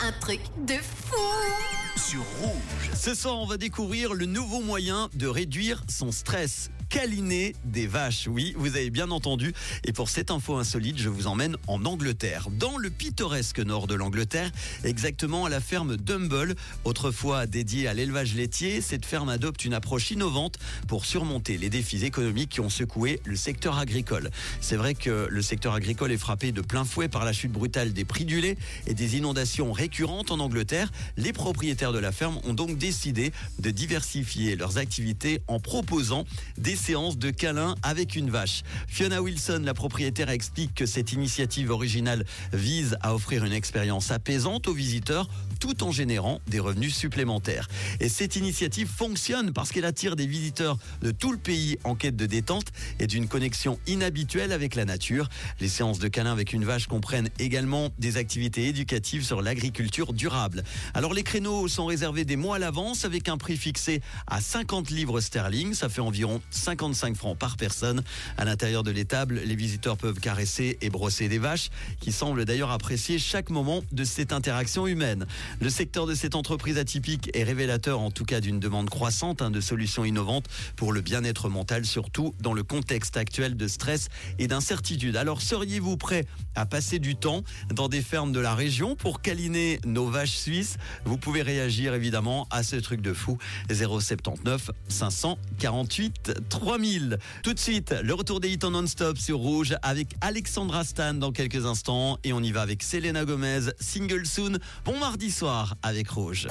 un truc de fou sur rouge. Ce soir, on va découvrir le nouveau moyen de réduire son stress. Câliner des vaches. Oui, vous avez bien entendu. Et pour cette info insolite, je vous emmène en Angleterre. Dans le pittoresque nord de l'Angleterre, exactement à la ferme Dumble. Autrefois dédiée à l'élevage laitier, cette ferme adopte une approche innovante pour surmonter les défis économiques qui ont secoué le secteur agricole. C'est vrai que le secteur agricole est frappé de plein fouet par la chute brutale des prix du lait et des inondations récurrentes en Angleterre. Les propriétaires de la ferme ont donc décidé de diversifier leurs activités en proposant des séances de câlins avec une vache. Fiona Wilson, la propriétaire, explique que cette initiative originale vise à offrir une expérience apaisante aux visiteurs tout en générant des revenus supplémentaires. Et cette initiative fonctionne parce qu'elle attire des visiteurs de tout le pays en quête de détente et d'une connexion inhabituelle avec la nature. Les séances de câlins avec une vache comprennent également des activités éducatives sur l'agriculture durable. Alors les créneaux sont réservés des mois à l'avance avec un prix fixé à 50 livres sterling. Ça fait environ 55 francs par personne. À l'intérieur de l'étable, les visiteurs peuvent caresser et brosser des vaches qui semblent d'ailleurs apprécier chaque moment de cette interaction humaine. Le secteur de cette entreprise atypique est révélateur en tout cas d'une demande croissante hein, de solutions innovantes pour le bien-être mental, surtout dans le contexte actuel de stress et d'incertitude. Alors seriez-vous prêt à passer du temps dans des fermes de la région pour câliner nos vaches suisses? Vous pouvez réagir évidemment à ce truc de fou 079 548 3000. Tout de suite, le retour des hits en non-stop sur Rouge avec Alexandra Stan dans quelques instants et on y va avec Selena Gomez, Single Soon. Bon mardi soir avec Rouge.